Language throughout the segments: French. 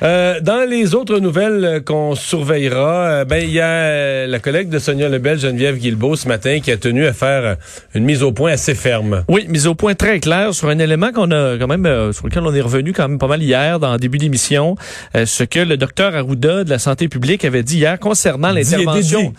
Euh, dans les autres nouvelles euh, qu'on surveillera, euh, ben il y a la collègue de Sonia Lebel, Geneviève Guilbeault, ce matin, qui a tenu à faire une mise au point assez ferme. Oui, mise au point très claire sur un élément qu'on a quand même sur lequel on est revenu quand même pas mal hier dans le début d'émission, ce que le docteur Arruda de la santé publique avait dit hier concernant l'intervention.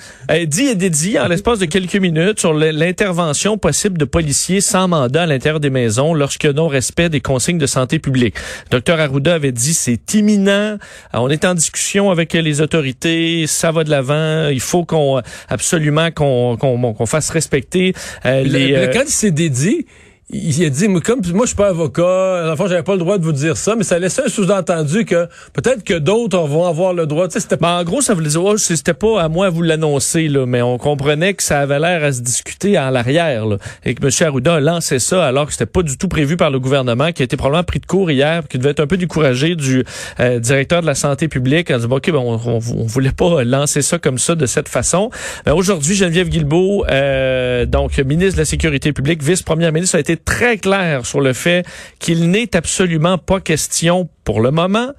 Dit et dédié en l'espace de quelques minutes sur l'intervention possible de policiers sans mandat à l'intérieur des maisons lorsque non-respect des consignes de santé publique. Docteur Arruda avait dit c'est imminent euh, on est en discussion avec les autorités, ça va de l'avant. Il faut qu'on absolument qu'on qu'on fasse respecter euh, les. Le, quand il s'est dédié, il a dit, comme moi je suis pas avocat, enfin j'avais pas le droit de vous dire ça, mais ça laissait un sous-entendu que peut-être que d'autres vont avoir le droit. Tu sais, ben, en gros, ça voulait dire, oh, c'était pas à moi à vous l'annoncer, là, mais on comprenait que ça avait l'air à se discuter en l'arrière, et que M. Arruda a lancé ça alors que c'était pas du tout prévu par le gouvernement, qui a été probablement pris de court hier, qui devait être un peu découragé du euh, directeur de la santé publique en disant, ok, ben, on, on, voulait pas lancer ça comme ça de cette façon. Ben, Aujourd'hui, Geneviève Guilbeault, euh, donc ministre de la Sécurité publique, vice-première ministre, a été très clair sur le fait qu'il n'est absolument pas question pour le moment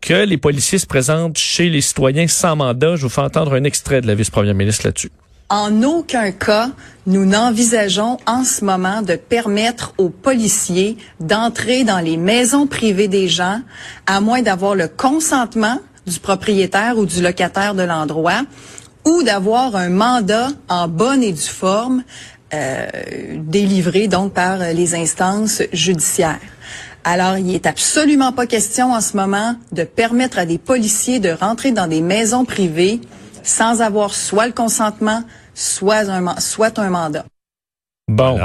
que les policiers se présentent chez les citoyens sans mandat. Je vous fais entendre un extrait de la vice-première ministre là-dessus. En aucun cas, nous n'envisageons en ce moment de permettre aux policiers d'entrer dans les maisons privées des gens, à moins d'avoir le consentement du propriétaire ou du locataire de l'endroit, ou d'avoir un mandat en bonne et due forme délivrés donc par les instances judiciaires. Alors, il est absolument pas question en ce moment de permettre à des policiers de rentrer dans des maisons privées sans avoir soit le consentement, soit un, soit un mandat. Bon,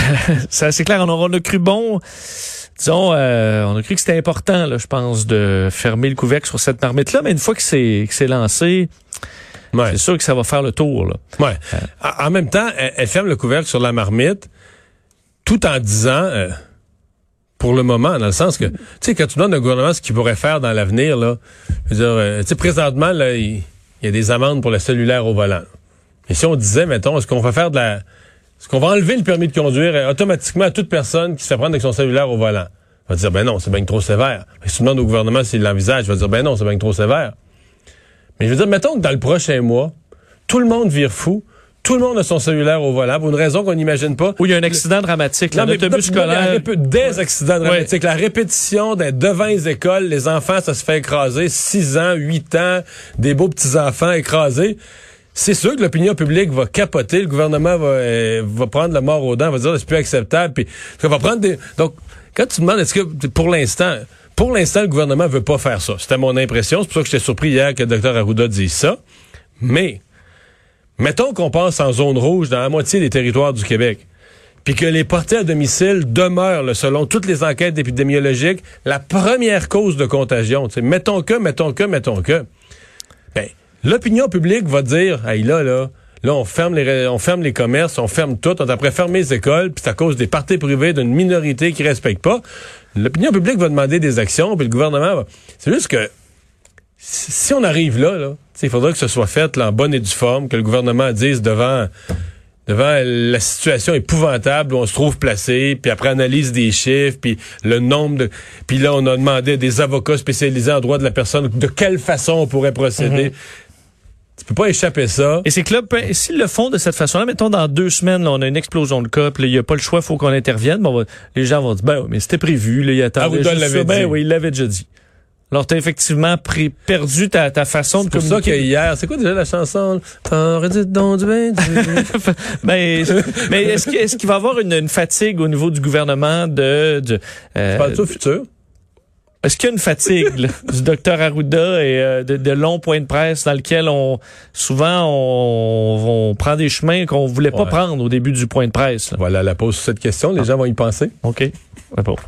c'est clair. On, on, a cru bon. Disons, euh, on a cru que c'était important, là, je pense, de fermer le couvercle sur cette marmite-là, mais une fois que c'est lancé, c'est sûr que ça va faire le tour. Là. Ouais. Euh. En même temps, elle, ferme le couvercle sur la marmite tout en disant, euh, pour le moment, dans le sens que, tu sais, quand tu donnes au gouvernement ce qu'il pourrait faire dans l'avenir, là, je veux dire, euh, tu sais, présentement, là, il y, a des amendes pour le cellulaire au volant. Et si on disait, mettons, est-ce qu'on va faire de la... Est-ce qu'on va enlever le permis de conduire automatiquement à toute personne qui se fait prendre avec son cellulaire au volant? On va dire, ben non, c'est bien trop sévère. Mais si tu demandes au gouvernement s'il l'envisage, il va dire, ben non, c'est bien trop sévère. Mais je veux dire, mettons que dans le prochain mois, tout le monde vire fou. Tout le monde a son cellulaire au volant pour une raison qu'on n'imagine pas. Où il y a un accident dramatique, là, l'autobus scolaire. Des accidents dramatiques. La répétition d'être devant les écoles, les enfants, ça se fait écraser. 6 ans, 8 ans, des beaux petits-enfants écrasés. C'est sûr que l'opinion publique va capoter, le gouvernement va, euh, va prendre la mort aux dents, va dire c'est plus acceptable, puis va prendre des. Donc, quand tu demandes, est-ce que pour l'instant, pour l'instant, le gouvernement veut pas faire ça. C'était mon impression. C'est pour ça que j'étais surpris hier que le docteur Arruda dise ça. Mais, mettons qu'on passe en zone rouge dans la moitié des territoires du Québec puis que les portées à domicile demeurent, selon toutes les enquêtes épidémiologiques, la première cause de contagion. mettons que, mettons que, mettons que. Ben, l'opinion publique va dire, hey là, là, là, on ferme les, on ferme les commerces, on ferme tout, on a après fermer les écoles, puis c'est à cause des parties privées d'une minorité qui respecte pas. L'opinion publique va demander des actions, puis le gouvernement va... C'est juste que si on arrive là, là il faudra que ce soit fait en bonne et due forme, que le gouvernement dise devant devant la situation épouvantable où on se trouve placé, puis après analyse des chiffres, puis le nombre de... Puis là, on a demandé des avocats spécialisés en droit de la personne de quelle façon on pourrait procéder. Mm-hmm. Tu peux pas échapper ça. Et ces clubs, s'ils le font de cette façon-là, mettons dans deux semaines, on a une explosion de cas, il n'y a pas le choix, il faut qu'on intervienne. Bon, les gens vont dire, ben mais c'était prévu, là, il attendait ah, vous Ben oui, il l'avait déjà dit. Alors, t'as effectivement pris, perdu ta, ta façon de communiquer. C'est pour ça qu'hier, c'est quoi déjà la chanson? T'aurais dit donc du bien, ben, mais est-ce qu'il est va y avoir une, une, fatigue au niveau du gouvernement de... de euh, tu parles au futur? Est-ce qu'il y a une fatigue du docteur Arruda et euh, de, longs points de presse dans lesquels on souvent on, prend des chemins qu'on voulait pas prendre au début du point de presse? Voilà la pause sur cette question. Les ah. gens vont y penser. OK.